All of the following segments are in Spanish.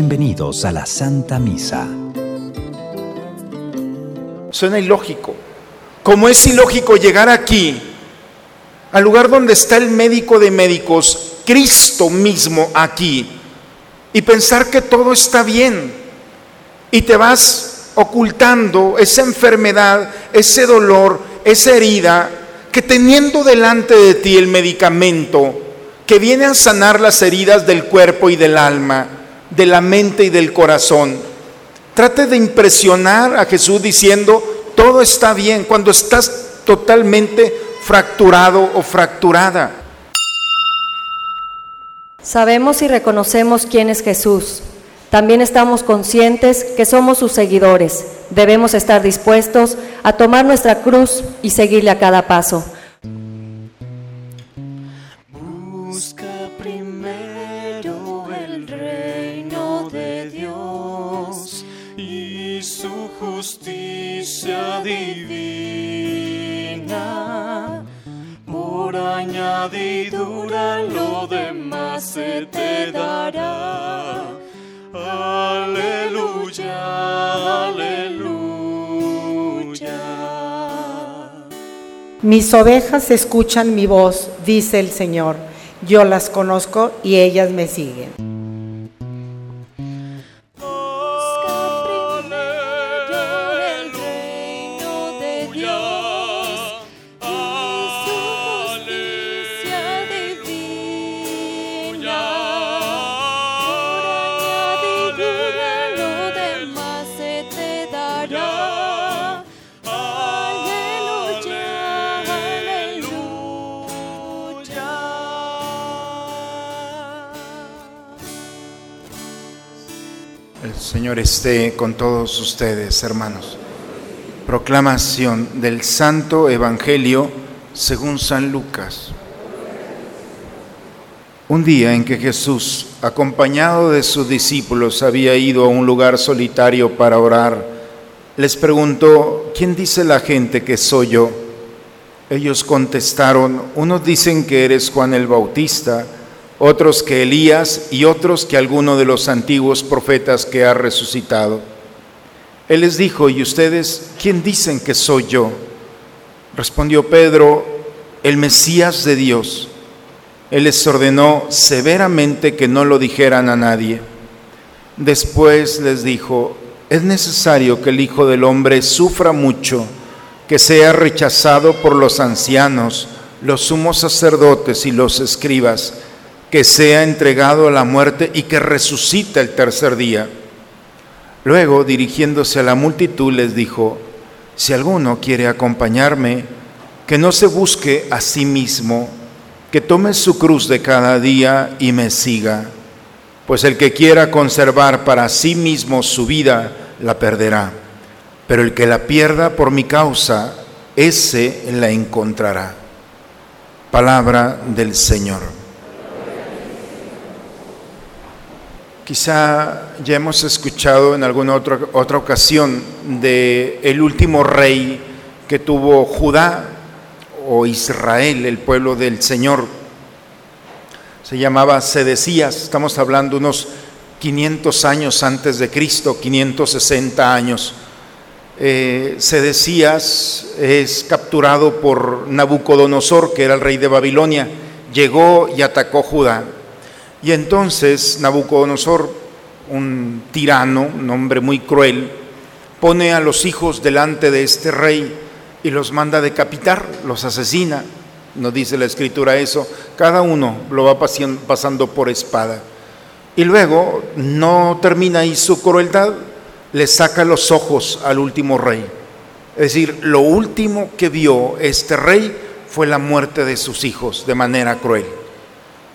Bienvenidos a la Santa Misa. Suena ilógico. Como es ilógico llegar aquí, al lugar donde está el médico de médicos, Cristo mismo aquí, y pensar que todo está bien, y te vas ocultando esa enfermedad, ese dolor, esa herida, que teniendo delante de ti el medicamento que viene a sanar las heridas del cuerpo y del alma, de la mente y del corazón, trate de impresionar a Jesús diciendo, todo está bien, cuando estás totalmente fracturado o fracturada. Sabemos y reconocemos quién es Jesús. También estamos conscientes que somos sus seguidores. Debemos estar dispuestos a tomar nuestra cruz y seguirle a cada paso. Añadidura lo demás se te dará. Aleluya, aleluya. Mis ovejas escuchan mi voz, dice el Señor. Yo las conozco y ellas me siguen. El Señor esté con todos ustedes, hermanos. Proclamación del Santo Evangelio según San Lucas. Un día en que Jesús, acompañado de sus discípulos, había ido a un lugar solitario para orar, les preguntó, ¿quién dice la gente que soy yo? Ellos contestaron, unos dicen que eres Juan el Bautista, otros que Elías y otros que alguno de los antiguos profetas que ha resucitado. Él les dijo, ¿y ustedes quién dicen que soy yo? Respondió Pedro, el Mesías de Dios. Él les ordenó severamente que no lo dijeran a nadie. Después les dijo, es necesario que el Hijo del Hombre sufra mucho, que sea rechazado por los ancianos, los sumos sacerdotes y los escribas, que sea entregado a la muerte y que resucite el tercer día. Luego, dirigiéndose a la multitud, les dijo, si alguno quiere acompañarme, que no se busque a sí mismo, que tome su cruz de cada día y me siga, pues el que quiera conservar para sí mismo su vida, la perderá, pero el que la pierda por mi causa, ese la encontrará. Palabra del Señor. Quizá ya hemos escuchado en alguna otra, otra ocasión de el último rey que tuvo Judá o Israel, el pueblo del Señor. Se llamaba Sedecías, estamos hablando unos 500 años antes de Cristo, 560 años. Eh, Sedecías es capturado por Nabucodonosor, que era el rey de Babilonia, llegó y atacó Judá. Y entonces Nabucodonosor, un tirano, un hombre muy cruel, pone a los hijos delante de este rey y los manda a decapitar, los asesina. No dice la escritura eso, cada uno lo va pasando por espada. Y luego no termina ahí su crueldad, le saca los ojos al último rey. Es decir, lo último que vio este rey fue la muerte de sus hijos de manera cruel.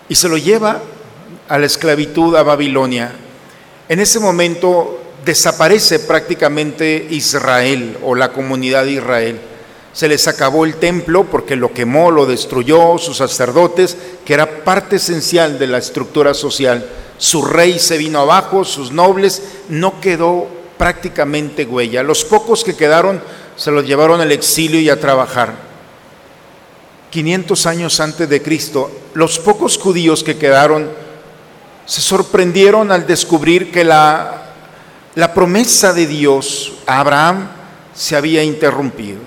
Y se lo lleva a la esclavitud a Babilonia. En ese momento desaparece prácticamente Israel o la comunidad de Israel. Se les acabó el templo porque lo quemó, lo destruyó, sus sacerdotes, que era parte esencial de la estructura social. Su rey se vino abajo, sus nobles, no quedó prácticamente huella. Los pocos que quedaron se los llevaron al exilio y a trabajar. 500 años antes de Cristo, los pocos judíos que quedaron se sorprendieron al descubrir que la, promesa de Dios a Abraham se había interrumpido,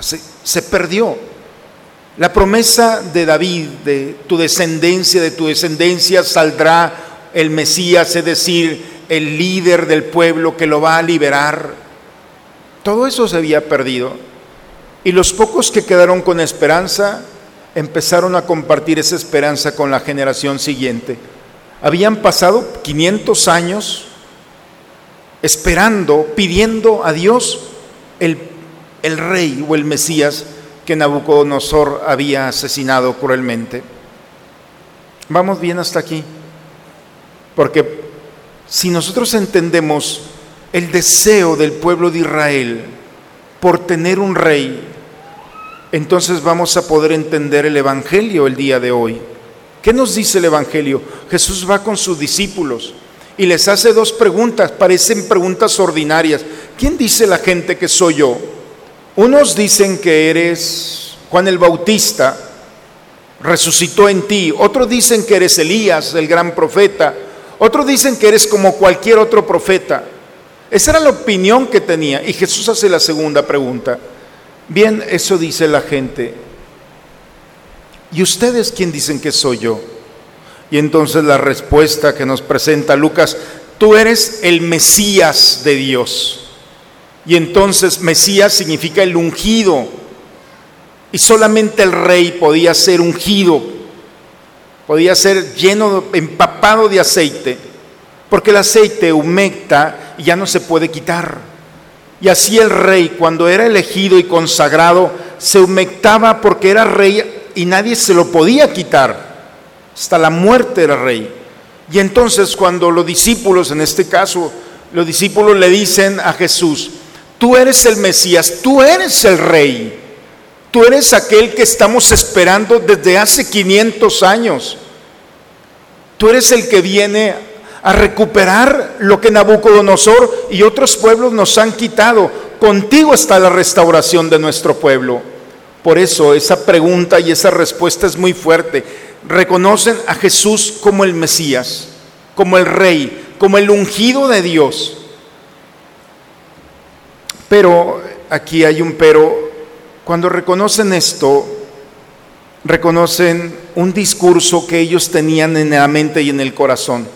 se, se perdió. La promesa de David, de tu descendencia, de tu descendencia saldrá el Mesías, es decir, el líder del pueblo que lo va a liberar. Todo eso se había perdido. Y los pocos que quedaron con esperanza empezaron a compartir esa esperanza con la generación siguiente. Habían pasado 500 años esperando, pidiendo a Dios el, el rey o el Mesías que Nabucodonosor había asesinado cruelmente. Vamos bien hasta aquí, porque si nosotros entendemos el deseo del pueblo de Israel por tener un rey, entonces vamos a poder entender el Evangelio el día de hoy. ¿Qué nos dice el Evangelio? Jesús va con sus discípulos y les hace dos preguntas, parecen preguntas ordinarias. ¿Quién dice la gente que soy yo? Unos dicen que eres Juan el Bautista, resucitó en ti. Otros dicen que eres Elías, el gran profeta. Otros dicen que eres como cualquier otro profeta. Esa era la opinión que tenía. Y Jesús hace la segunda pregunta. Bien, eso dice la gente. ¿Y ustedes quién dicen que soy yo? Y entonces la respuesta que nos presenta Lucas, tú eres el Mesías de Dios. Y entonces Mesías significa el ungido. Y solamente el rey podía ser ungido, podía ser lleno, empapado de aceite, porque el aceite humecta y ya no se puede quitar. Y así el rey, cuando era elegido y consagrado, se humectaba porque era rey y nadie se lo podía quitar. Hasta la muerte era rey. Y entonces cuando los discípulos, en este caso, los discípulos le dicen a Jesús, tú eres el Mesías, tú eres el rey, tú eres aquel que estamos esperando desde hace 500 años, tú eres el que viene a recuperar lo que Nabucodonosor y otros pueblos nos han quitado. Contigo está la restauración de nuestro pueblo. Por eso esa pregunta y esa respuesta es muy fuerte. Reconocen a Jesús como el Mesías, como el Rey, como el ungido de Dios. Pero aquí hay un pero. Cuando reconocen esto, reconocen un discurso que ellos tenían en la mente y en el corazón.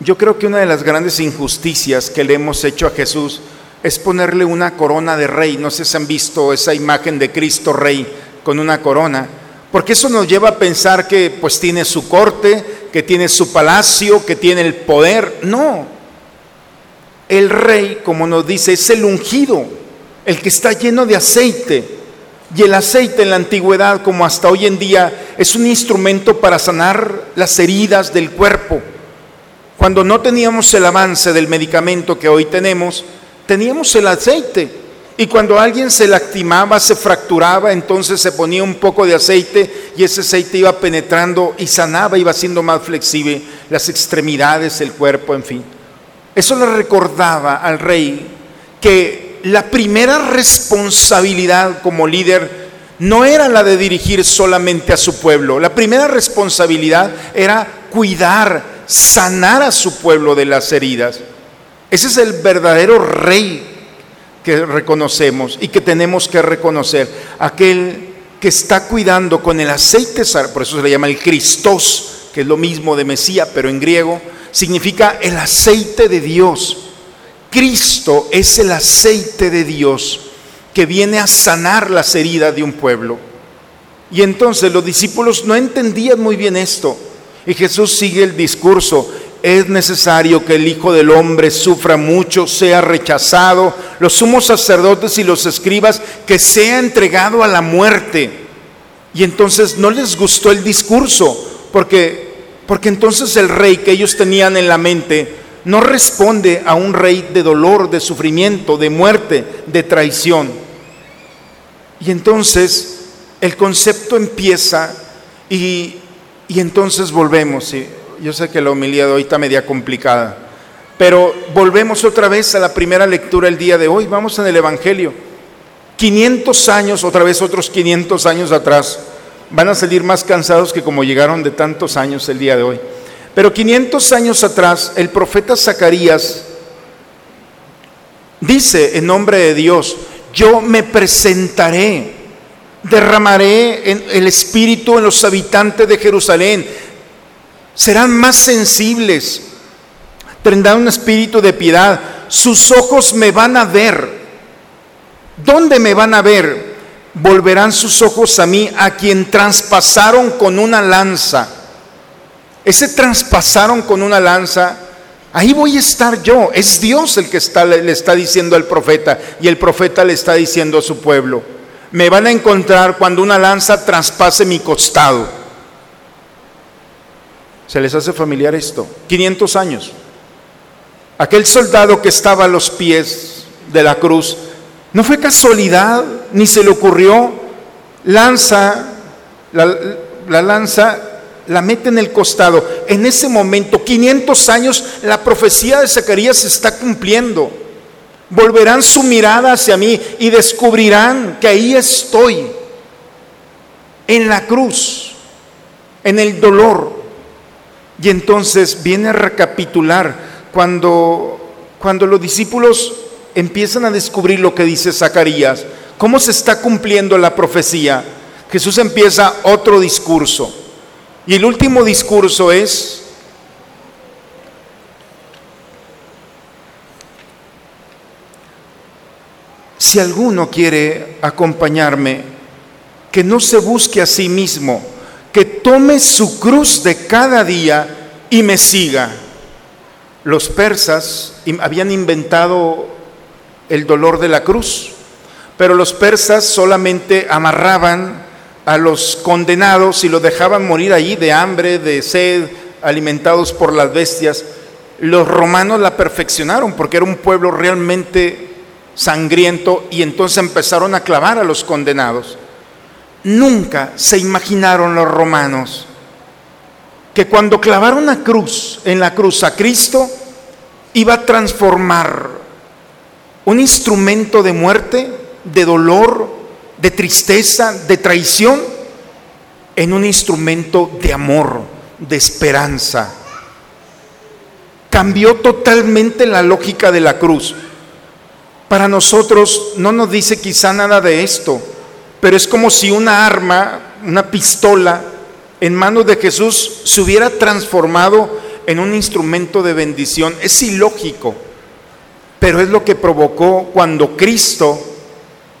Yo creo que una de las grandes injusticias que le hemos hecho a Jesús es ponerle una corona de rey. No sé si han visto esa imagen de Cristo rey con una corona, porque eso nos lleva a pensar que pues tiene su corte, que tiene su palacio, que tiene el poder. No. El rey, como nos dice, es el ungido, el que está lleno de aceite. Y el aceite en la antigüedad, como hasta hoy en día, es un instrumento para sanar las heridas del cuerpo. Cuando no teníamos el avance del medicamento que hoy tenemos, teníamos el aceite. Y cuando alguien se lastimaba, se fracturaba, entonces se ponía un poco de aceite y ese aceite iba penetrando y sanaba, iba siendo más flexible las extremidades, el cuerpo, en fin. Eso le recordaba al rey que la primera responsabilidad como líder no era la de dirigir solamente a su pueblo. La primera responsabilidad era cuidar, sanar a su pueblo de las heridas. Ese es el verdadero rey que reconocemos y que tenemos que reconocer. Aquel que está cuidando con el aceite, por eso se le llama el Christos, que es lo mismo de Mesías, pero en griego, significa el aceite de Dios. Cristo es el aceite de Dios que viene a sanar las heridas de un pueblo. Y entonces los discípulos no entendían muy bien esto. Y Jesús sigue el discurso. Es necesario que el Hijo del Hombre sufra mucho, sea rechazado, los sumos sacerdotes y los escribas, que sea entregado a la muerte. Y entonces no les gustó el discurso, porque, porque entonces el rey que ellos tenían en la mente no responde a un rey de dolor, de sufrimiento, de muerte, de traición. Y entonces el concepto empieza y, y entonces volvemos. Yo sé que la homilía de hoy está media complicada, pero volvemos otra vez a la primera lectura el día de hoy. Vamos en el Evangelio. 500 años, otra vez otros 500 años atrás, van a salir más cansados que como llegaron de tantos años el día de hoy. Pero 500 años atrás, el profeta Zacarías dice en nombre de Dios, yo me presentaré, derramaré el espíritu en los habitantes de Jerusalén, serán más sensibles, tendrán un espíritu de piedad, sus ojos me van a ver. ¿Dónde me van a ver? Volverán sus ojos a mí, a quien traspasaron con una lanza. Ese traspasaron con una lanza, ahí voy a estar yo. Es Dios el que está, le está diciendo al profeta y el profeta le está diciendo a su pueblo. Me van a encontrar cuando una lanza traspase mi costado. ¿Se les hace familiar esto? 500 años. Aquel soldado que estaba a los pies de la cruz, no fue casualidad, ni se le ocurrió, lanza, la, la lanza la mete en el costado. En ese momento, 500 años, la profecía de Zacarías se está cumpliendo. Volverán su mirada hacia mí y descubrirán que ahí estoy, en la cruz, en el dolor. Y entonces viene a recapitular cuando, cuando los discípulos empiezan a descubrir lo que dice Zacarías, cómo se está cumpliendo la profecía. Jesús empieza otro discurso. Y el último discurso es, si alguno quiere acompañarme, que no se busque a sí mismo, que tome su cruz de cada día y me siga. Los persas habían inventado el dolor de la cruz, pero los persas solamente amarraban a los condenados y los dejaban morir allí de hambre, de sed, alimentados por las bestias. Los romanos la perfeccionaron porque era un pueblo realmente sangriento y entonces empezaron a clavar a los condenados. Nunca se imaginaron los romanos que cuando clavaron a cruz, en la cruz a Cristo, iba a transformar un instrumento de muerte, de dolor, de tristeza, de traición, en un instrumento de amor, de esperanza. Cambió totalmente la lógica de la cruz. Para nosotros no nos dice quizá nada de esto, pero es como si una arma, una pistola, en manos de Jesús se hubiera transformado en un instrumento de bendición. Es ilógico, pero es lo que provocó cuando Cristo,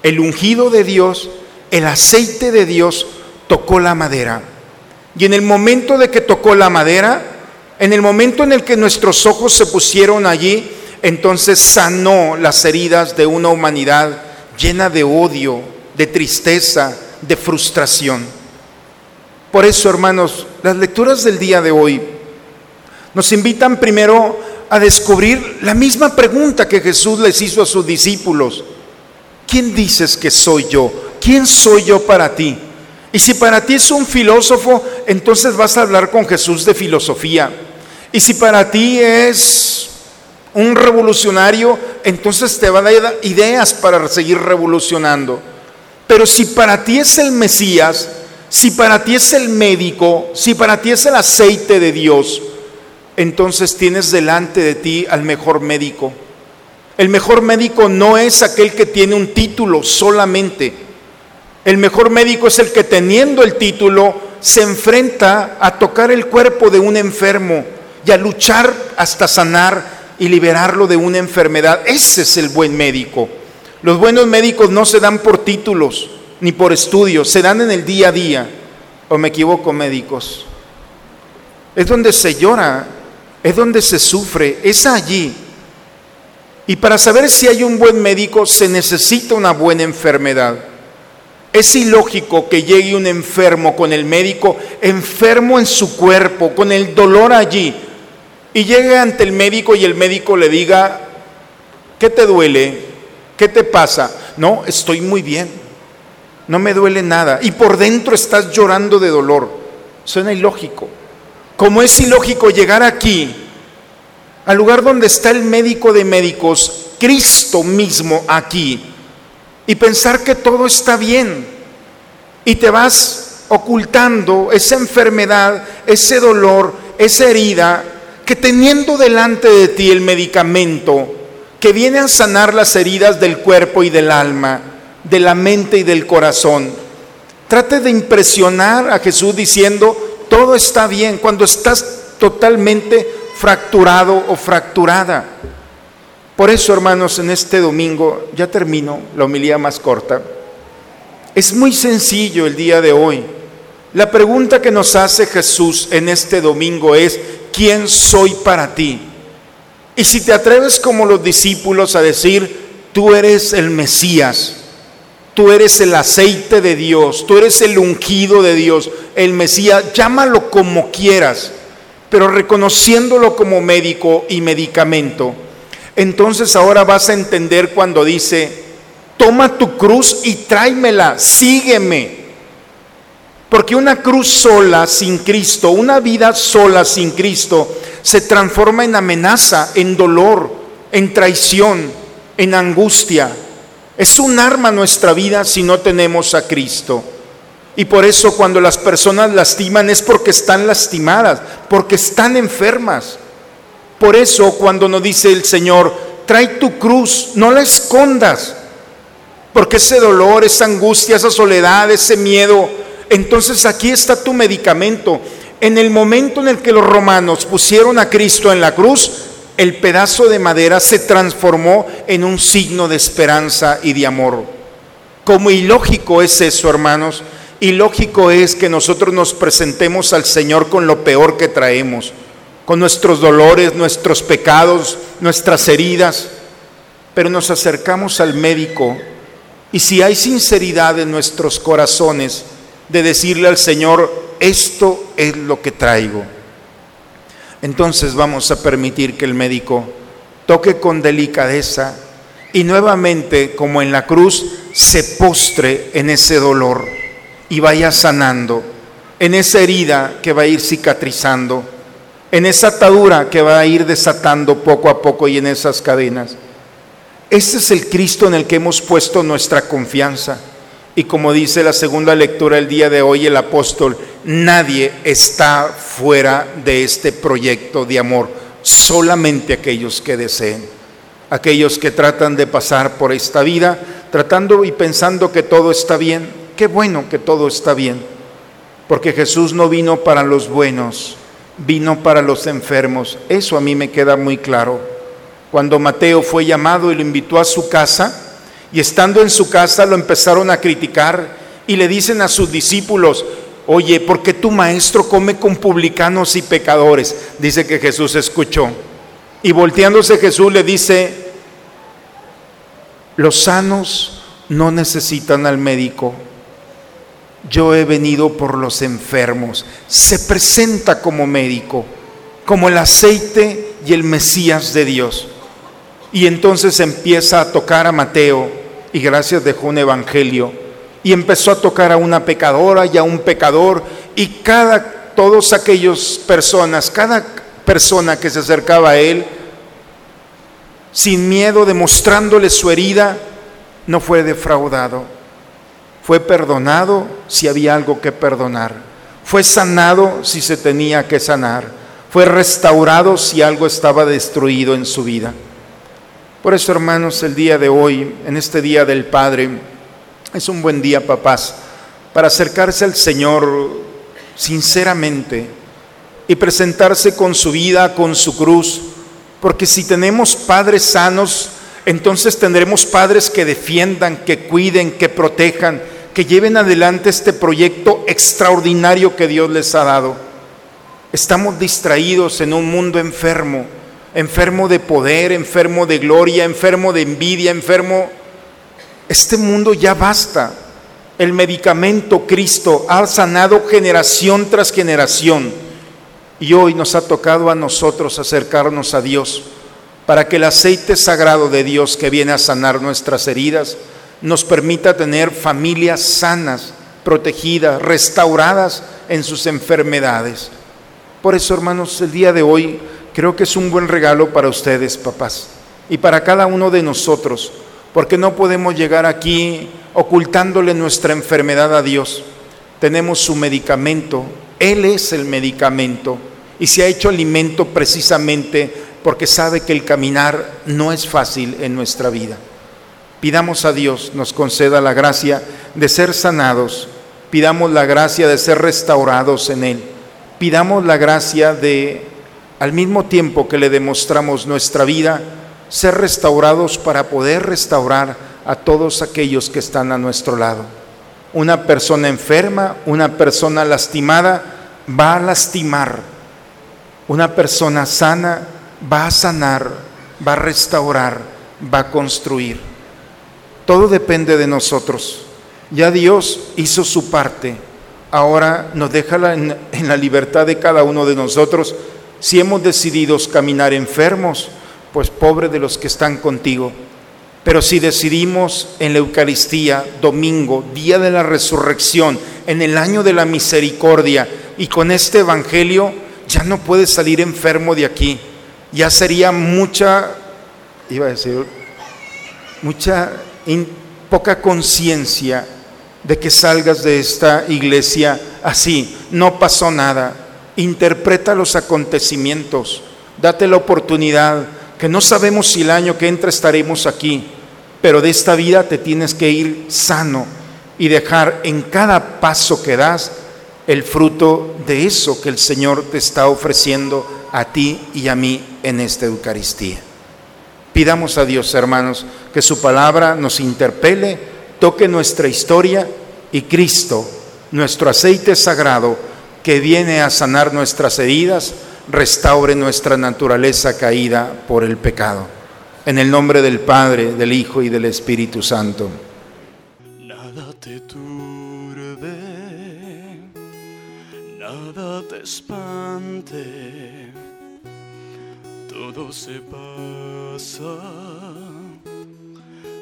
el ungido de Dios, el aceite de Dios, tocó la madera. Y en el momento de que tocó la madera, en el momento en el que nuestros ojos se pusieron allí, entonces sanó las heridas de una humanidad llena de odio, de tristeza, de frustración. Por eso, hermanos, las lecturas del día de hoy nos invitan primero a descubrir la misma pregunta que Jesús les hizo a sus discípulos. ¿Quién dices que soy yo? ¿Quién soy yo para ti? Y si para ti es un filósofo, entonces vas a hablar con Jesús de filosofía. Y si para ti es un revolucionario, entonces te van a dar ideas para seguir revolucionando. Pero si para ti es el Mesías, si para ti es el médico, si para ti es el aceite de Dios, entonces tienes delante de ti al mejor médico. El mejor médico no es aquel que tiene un título solamente. El mejor médico es el que teniendo el título se enfrenta a tocar el cuerpo de un enfermo y a luchar hasta sanar y liberarlo de una enfermedad. Ese es el buen médico. Los buenos médicos no se dan por títulos ni por estudios, se dan en el día a día. ¿O me equivoco, médicos? Es donde se llora, es donde se sufre, es allí. Y para saber si hay un buen médico se necesita una buena enfermedad. Es ilógico que llegue un enfermo con el médico, enfermo en su cuerpo, con el dolor allí, y llegue ante el médico y el médico le diga, ¿qué te duele? ¿Qué te pasa? No, estoy muy bien, no me duele nada. Y por dentro estás llorando de dolor. Suena ilógico. Como es ilógico llegar aquí, al lugar donde está el médico de médicos, Cristo mismo aquí, y pensar que todo está bien, y te vas ocultando esa enfermedad, ese dolor, esa herida que teniendo delante de ti el medicamento que viene a sanar las heridas del cuerpo y del alma, de la mente y del corazón, trate de impresionar a Jesús diciendo, todo está bien, cuando estás totalmente fracturado o fracturada. Por eso, hermanos, en este domingo, ya termino la homilía más corta, es muy sencillo el día de hoy. La pregunta que nos hace Jesús en este domingo es, ¿quién soy para ti? Y si te atreves como los discípulos a decir, tú eres el Mesías, tú eres el aceite de Dios, tú eres el ungido de Dios, el Mesías, llámalo como quieras, pero reconociéndolo como médico y medicamento, entonces ahora vas a entender cuando dice, toma tu cruz y tráemela, sígueme. Porque una cruz sola sin Cristo, una vida sola sin Cristo, se transforma en amenaza, en dolor, en traición, en angustia. Es un arma nuestra vida si no tenemos a Cristo. Y por eso cuando las personas lastiman es porque están lastimadas, porque están enfermas. Por eso cuando nos dice el Señor, trae tu cruz, no la escondas, porque ese dolor, esa angustia, esa soledad, ese miedo, entonces aquí está tu medicamento. En el momento en el que los romanos pusieron a Cristo en la cruz, el pedazo de madera se transformó en un signo de esperanza y de amor. Como ilógico es eso, hermanos, ilógico es que nosotros nos presentemos al Señor con lo peor que traemos, con nuestros dolores, nuestros pecados, nuestras heridas, pero nos acercamos al médico y si hay sinceridad en nuestros corazones de decirle al Señor, esto es lo que traigo, entonces vamos a permitir que el médico toque con delicadeza y nuevamente, como en la cruz, se postre en ese dolor y vaya sanando, en esa herida que va a ir cicatrizando, en esa atadura que va a ir desatando poco a poco y en esas cadenas. Este es el Cristo en el que hemos puesto nuestra confianza. Y como dice la segunda lectura el día de hoy el apóstol, nadie está fuera de este proyecto de amor, solamente aquellos que deseen, aquellos que tratan de pasar por esta vida, tratando y pensando que todo está bien. Qué bueno que todo está bien, porque Jesús no vino para los buenos, vino para los enfermos. Eso a mí me queda muy claro. Cuando Mateo fue llamado y lo invitó a su casa, y estando en su casa lo empezaron a criticar y le dicen a sus discípulos, oye, ¿por qué tu maestro come con publicanos y pecadores? Dice que Jesús escuchó. Y volteándose Jesús le dice, los sanos no necesitan al médico. Yo he venido por los enfermos. Se presenta como médico, como el aceite y el Mesías de Dios. Y entonces empieza a tocar a Mateo y gracias dejó un evangelio y empezó a tocar a una pecadora y a un pecador y cada todos aquellos personas, cada persona que se acercaba a él sin miedo demostrándole su herida no fue defraudado. Fue perdonado si había algo que perdonar. Fue sanado si se tenía que sanar. Fue restaurado si algo estaba destruido en su vida. Por eso, hermanos, el día de hoy, en este día del Padre, es un buen día, papás, para acercarse al Señor sinceramente y presentarse con su vida, con su cruz, porque si tenemos padres sanos, entonces tendremos padres que defiendan, que cuiden, que protejan, que lleven adelante este proyecto extraordinario que Dios les ha dado. Estamos distraídos en un mundo enfermo enfermo de poder, enfermo de gloria, enfermo de envidia, enfermo... Este mundo ya basta. El medicamento Cristo ha sanado generación tras generación. Y hoy nos ha tocado a nosotros acercarnos a Dios para que el aceite sagrado de Dios que viene a sanar nuestras heridas nos permita tener familias sanas, protegidas, restauradas en sus enfermedades. Por eso, hermanos, el día de hoy creo que es un buen regalo para ustedes, papás, y para cada uno de nosotros, porque no podemos llegar aquí ocultándole nuestra enfermedad a Dios. Tenemos su medicamento, Él es el medicamento, y se ha hecho alimento precisamente porque sabe que el caminar no es fácil en nuestra vida. Pidamos a Dios nos conceda la gracia de ser sanados, pidamos la gracia de ser restaurados en Él, pidamos la gracia de, al mismo tiempo que le demostramos nuestra vida, ser restaurados para poder restaurar a todos aquellos que están a nuestro lado. Una persona enferma, una persona lastimada, va a lastimar. Una persona sana va a sanar, va a restaurar, va a construir. Todo depende de nosotros. Ya Dios hizo su parte. Ahora nos deja en la libertad de cada uno de nosotros. Si hemos decidido caminar enfermos, pues pobre de los que están contigo. Pero si decidimos en la Eucaristía, domingo, día de la resurrección, en el año de la misericordia, y con este Evangelio, ya no puedes salir enfermo de aquí. Ya sería mucha, iba a decir, mucha in- poca conciencia de que salgas de esta iglesia así. No pasó nada. Interpreta los acontecimientos. Date la oportunidad, que no sabemos si el año que entra estaremos aquí, pero de esta vida te tienes que ir sano y dejar en cada paso que das el fruto de eso que el Señor te está ofreciendo a ti y a mí en esta Eucaristía. Pidamos a Dios, hermanos, que su palabra nos interpele, toque nuestra historia y Cristo, nuestro aceite sagrado, que viene a sanar nuestras heridas, restaure nuestra naturaleza caída por el pecado. En el nombre del Padre, del Hijo y del Espíritu Santo. Nada te turbe, nada te espante, todo se pasa,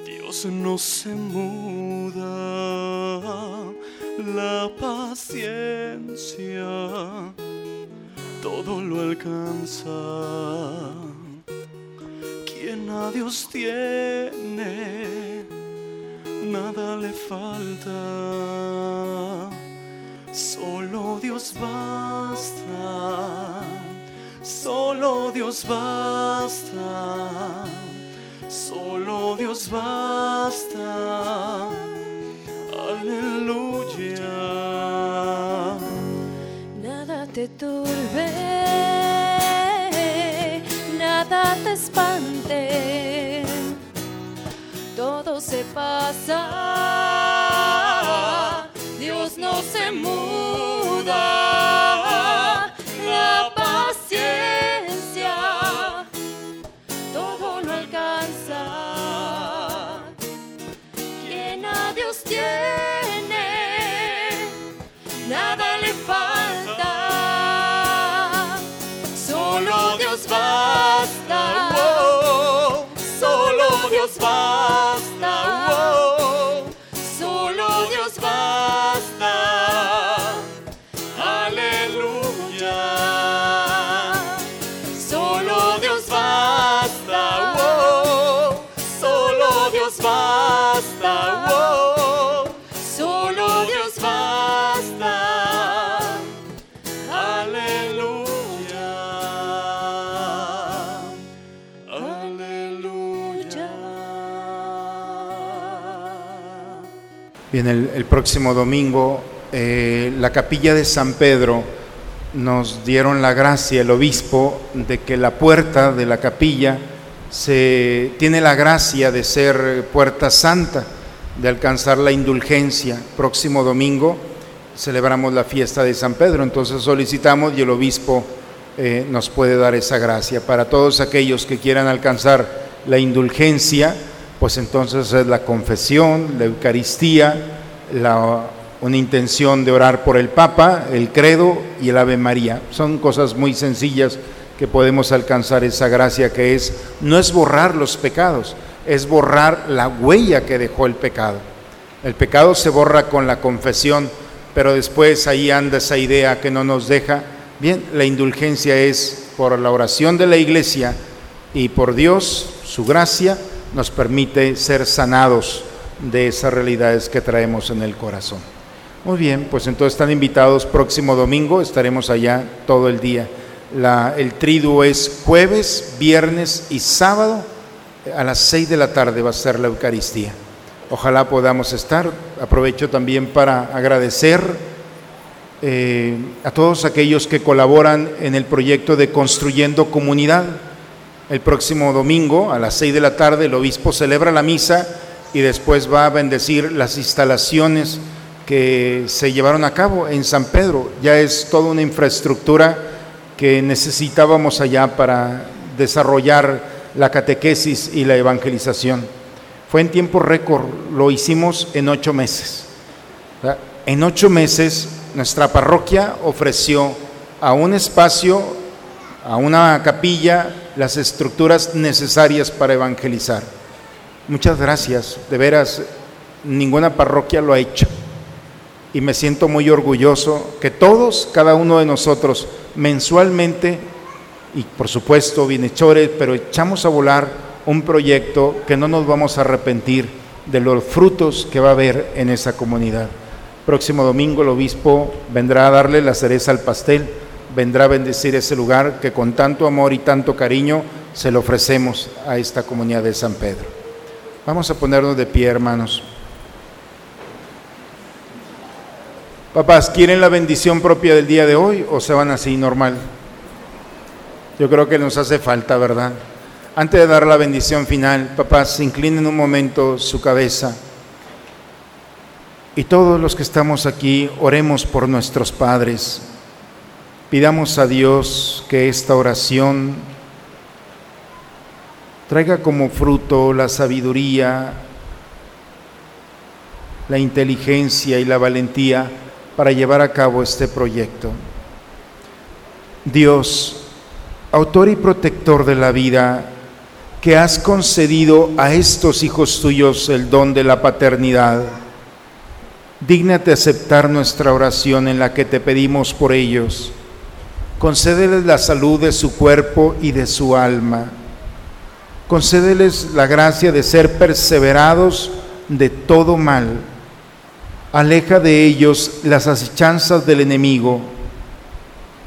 Dios no se muda, la paciencia todo lo alcanza. Quien a Dios tiene, nada le falta. Solo Dios basta, solo Dios basta, solo Dios basta. Aleluya. Turbe, nada te espante, todo se pasa, Dios no se muda, Bien, el, próximo domingo, eh, la capilla de San Pedro nos dieron la gracia, el obispo, de que la puerta de la capilla se, tiene la gracia de ser puerta santa, de alcanzar la indulgencia. Próximo domingo celebramos la fiesta de San Pedro, entonces solicitamos y el obispo eh, nos puede dar esa gracia. Para todos aquellos que quieran alcanzar la indulgencia, pues entonces es la confesión, la Eucaristía, la- una intención de orar por el Papa, el credo y el Ave María. Son cosas muy sencillas que podemos alcanzar esa gracia que es, no es borrar los pecados, es borrar la huella que dejó el pecado. El pecado se borra con la confesión, pero después ahí anda esa idea que no nos deja. Bien, la indulgencia es por la oración de la iglesia y por Dios, su gracia, nos permite ser sanados de esas realidades que traemos en el corazón. Muy bien, pues entonces están invitados próximo domingo, estaremos allá todo el día. La, el triduo es jueves, viernes y sábado. A las seis de la tarde va a ser la Eucaristía. Ojalá podamos estar. Aprovecho también para agradecer eh, a todos aquellos que colaboran en el proyecto de Construyendo Comunidad. El próximo domingo a las seis de la tarde el obispo celebra la misa y después va a bendecir las instalaciones que se llevaron a cabo en San Pedro. Ya es toda una infraestructura que necesitábamos allá para desarrollar la catequesis y la evangelización. Fue en tiempo récord, lo hicimos en ocho meses. En ocho meses nuestra parroquia ofreció a un espacio, a una capilla, las estructuras necesarias para evangelizar. Muchas gracias, de veras, ninguna parroquia lo ha hecho. Y me siento muy orgulloso que todos, cada uno de nosotros, mensualmente, y por supuesto bienhechores, pero echamos a volar un proyecto que no nos vamos a arrepentir de los frutos que va a haber en esa comunidad. Próximo domingo el obispo vendrá a darle la cereza al pastel, vendrá a bendecir ese lugar que con tanto amor y tanto cariño se lo ofrecemos a esta comunidad de San Pedro. Vamos a ponernos de pie, hermanos. Papás, ¿quieren la bendición propia del día de hoy o se van así normal? Yo creo que nos hace falta, ¿verdad? Antes de dar la bendición final, papás, inclinen un momento su cabeza. Y todos los que estamos aquí, oremos por nuestros padres. Pidamos a Dios que esta oración traiga como fruto la sabiduría, la inteligencia y la valentía para llevar a cabo este proyecto. Dios, autor y protector de la vida, que has concedido a estos hijos tuyos el don de la paternidad, dígnate aceptar nuestra oración en la que te pedimos por ellos. Concédeles la salud de su cuerpo y de su alma. Concédeles la gracia de ser perseverados de todo mal Aleja de ellos las acechanzas del enemigo.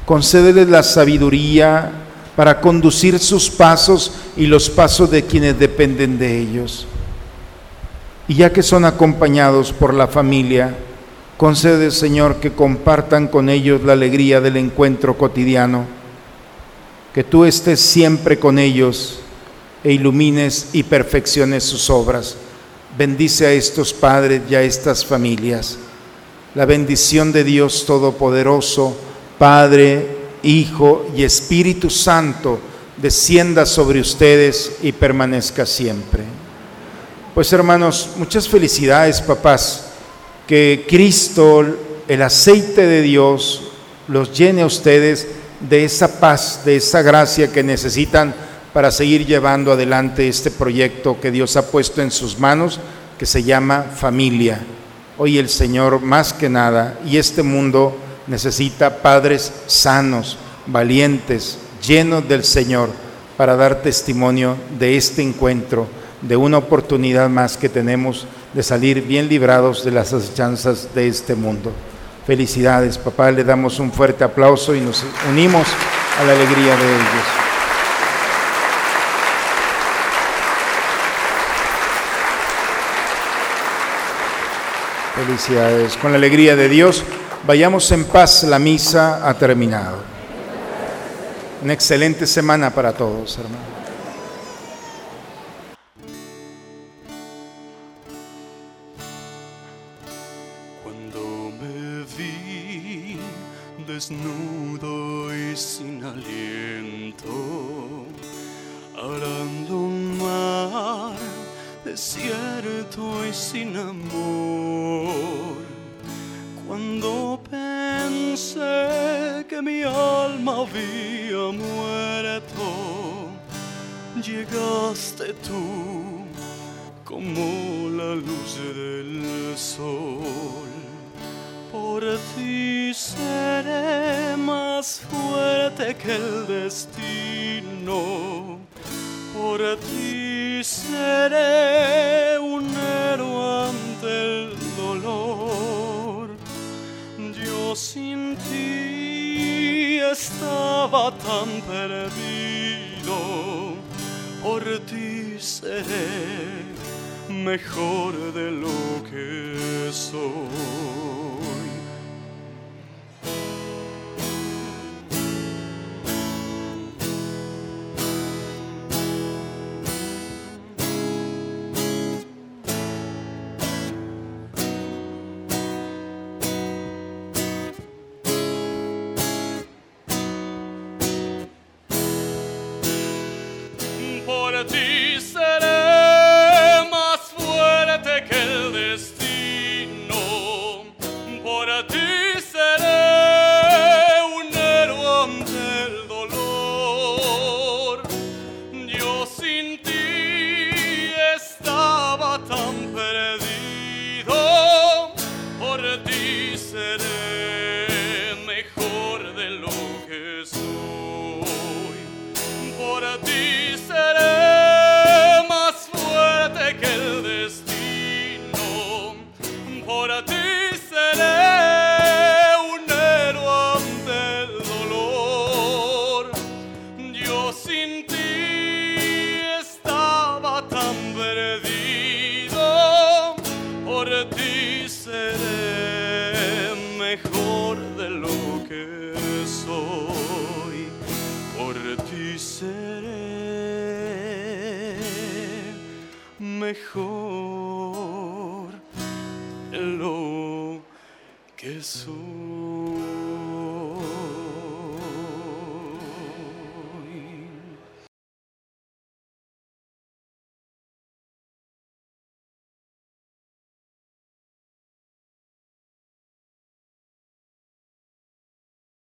Concédeles la sabiduría para conducir sus pasos y los pasos de quienes dependen de ellos. Y ya que son acompañados por la familia, concede, Señor, que compartan con ellos la alegría del encuentro cotidiano, que tú estés siempre con ellos e ilumines y perfecciones sus obras Bendice a estos padres y a estas familias. La bendición de Dios Todopoderoso, Padre, Hijo y Espíritu Santo, descienda sobre ustedes y permanezca siempre. Pues hermanos, muchas felicidades, papás. Que Cristo, el aceite de Dios, los llene a ustedes de esa paz, de esa gracia que necesitan para seguir llevando adelante este proyecto que Dios ha puesto en sus manos, que se llama familia. Hoy el Señor más que nada y este mundo necesita padres sanos, valientes, llenos del Señor para dar testimonio de este encuentro, de una oportunidad más que tenemos de salir bien librados de las acechanzas de este mundo. Felicidades, papá, le damos un fuerte aplauso y nos unimos a la alegría de ellos. Felicidades. Con la alegría de Dios, vayamos en paz. La misa ha terminado. Una excelente semana para todos, hermanos. estaba tan perdido, por ti seré mejor de lo que soy.